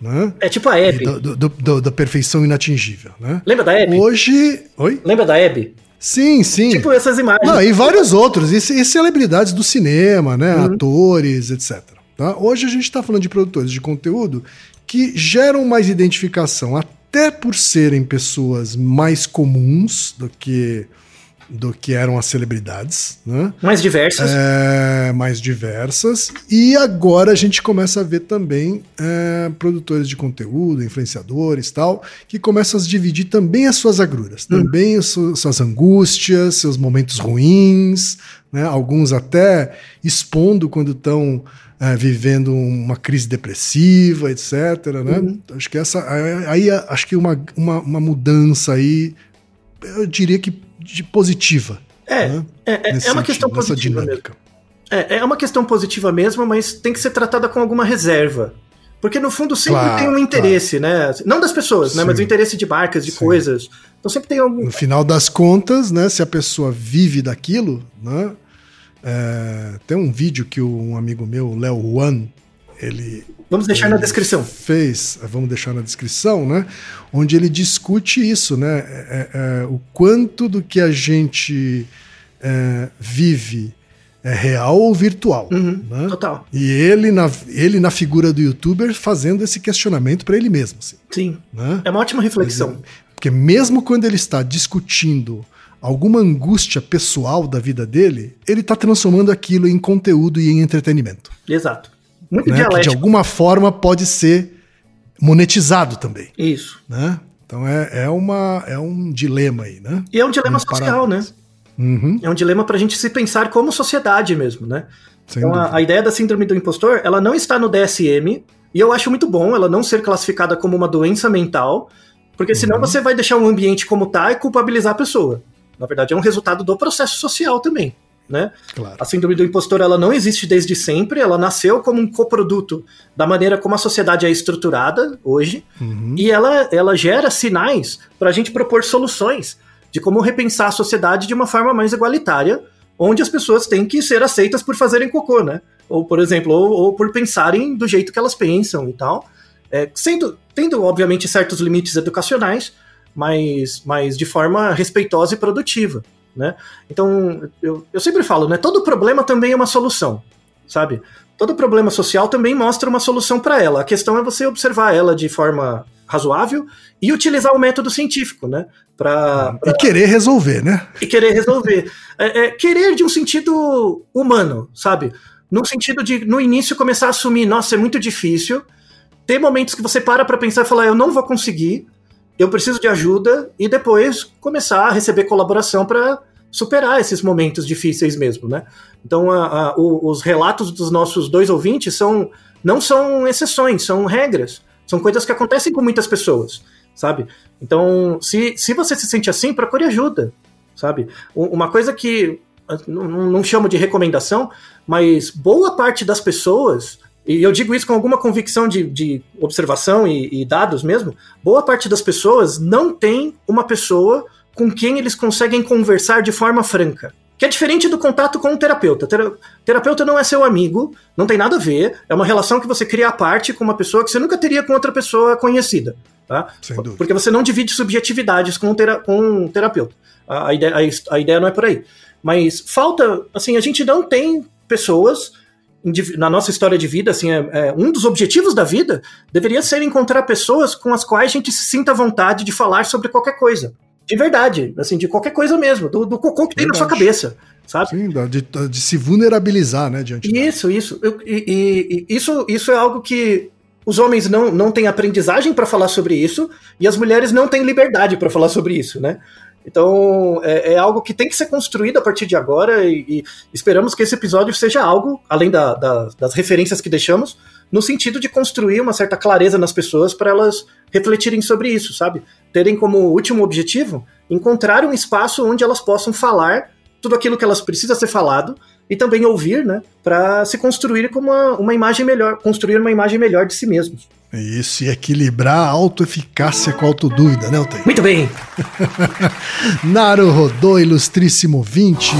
Né? É tipo a Hebe. do- do- do- da perfeição inatingível. Né? Lembra da Hebe? Hoje. Oi? Lembra da Hebe? Sim, sim. Tipo essas imagens. Não, e vários outros, e, e celebridades do cinema, né? Uhum. Atores, etc. tá? Hoje a gente está falando de produtores de conteúdo que geram mais identificação, até por serem pessoas mais comuns do que, do que eram as celebridades, né? Mais diversas. É, mais diversas. E agora a gente começa a ver também é, produtores de conteúdo, influenciadores tal, que começam a dividir também as suas agruras, também as su- suas angústias, seus momentos ruins, né? alguns até expondo quando estão é, vivendo uma crise depressiva, etc. Né? Acho que essa aí acho que uma, uma, uma mudança aí, eu diria que de positiva. É, né? é, é, Nesse é uma sentido, questão positiva mesmo. É, é uma questão positiva mesmo, mas tem que ser tratada com alguma reserva. Porque no fundo sempre Claro, tem um interesse, né? Não das pessoas, né? Sim. Mas o interesse de marcas, de Sim. coisas. Então sempre tem algum. No final das contas, né, se a pessoa vive daquilo, né, é, tem um vídeo que um amigo meu, Léo One, ele Vamos deixar na descrição. fez, vamos deixar na descrição, né, onde ele discute isso, né, é, é, o quanto do que a gente é, vive é real ou virtual, Uhum, né? Total. E ele na, ele na figura do youtuber fazendo esse questionamento para ele mesmo, assim, Sim. né? É uma ótima reflexão. Porque mesmo quando ele está discutindo alguma angústia pessoal da vida dele, ele está transformando aquilo em conteúdo e em entretenimento. Exato. Muito né? Que de dialético. alguma forma pode ser monetizado também. Isso. Né? Então é, é, uma, é um dilema aí, né? E é um dilema Um social, né? Uhum, É um dilema para a gente se pensar como sociedade mesmo, né? sem Então, a, a ideia da síndrome do impostor, ela não está no DSM, e eu acho muito bom ela não ser classificada como uma doença mental, porque senão Uhum. você vai deixar um ambiente como tá e culpabilizar a pessoa. Na verdade, é um resultado do processo social também, né? Claro. A síndrome do impostor, ela não existe desde sempre, ela nasceu como um coproduto da maneira como a sociedade é estruturada hoje, Uhum. e ela, ela gera sinais para a gente propor soluções de como repensar a sociedade de uma forma mais igualitária, onde as pessoas têm que ser aceitas por fazerem cocô, né? Ou, por exemplo, ou, ou por pensarem do jeito que elas pensam e tal. É, sendo, tendo, obviamente, certos limites educacionais, mas, mas de forma respeitosa e produtiva, né? Então, eu, eu sempre falo, né? Todo problema também é uma solução, sabe? Todo problema social também mostra uma solução para ela. A questão é você observar ela de forma razoável e utilizar o método científico, né? Pra, E querer resolver, né? e querer resolver. É, é, querer de um sentido humano, sabe? No sentido de, no início, começar a assumir, nossa, é muito difícil. Ter momentos que você para pra pensar e falar, eu não vou conseguir, eu preciso de ajuda, e depois começar a receber colaboração para superar esses momentos difíceis mesmo, né? Então, a- a- o- os relatos dos nossos dois ouvintes são não são exceções, são regras. São coisas que acontecem com muitas pessoas, sabe? Então, se, se você se sente assim, procure ajuda, sabe? Uma coisa que não- não chamo de recomendação, mas boa parte das pessoas, e eu digo isso com alguma convicção de, de observação e, e dados mesmo, boa parte das pessoas não tem uma pessoa com quem eles conseguem conversar de forma franca. Que é diferente do contato com o terapeuta. Tera- terapeuta não é seu amigo, não tem nada a ver, é uma relação que você cria à parte com uma pessoa que você nunca teria com outra pessoa conhecida. Tá? Porque você não divide subjetividades com o, tera com o terapeuta. A, a ideia, a, a ideia não é por aí. Mas falta, assim, a gente não tem pessoas na nossa história de vida, assim, é, é, um dos objetivos da vida deveria ser encontrar pessoas com as quais a gente se sinta à vontade de falar sobre qualquer coisa. De verdade, assim, de qualquer coisa mesmo, do, do cocô que tem na sua Verdade. cabeça, sabe? Sim, de, de se vulnerabilizar, né, diante da- Isso, isso. Eu- e, e- e isso, isso é algo que os homens não, não têm aprendizagem para falar sobre isso e as mulheres não têm liberdade para falar sobre isso, né? Então é, é algo que tem que ser construído a partir de agora e, e esperamos que esse episódio seja algo, além da- da- das referências que deixamos, no sentido de construir uma certa clareza nas pessoas para elas refletirem sobre isso, sabe? Terem como último objetivo encontrar um espaço onde elas possam falar tudo aquilo que elas precisam ser falado e também ouvir, né, para se construir como uma, uma imagem melhor, construir uma imagem melhor de si mesmos. Isso, e equilibrar a autoeficácia com a autodúvida, né, Altair? Muito bem. Naru Rodô, ilustríssimo 20.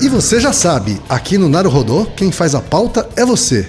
E você já sabe, aqui no Naru Rodô, quem faz a pauta é você.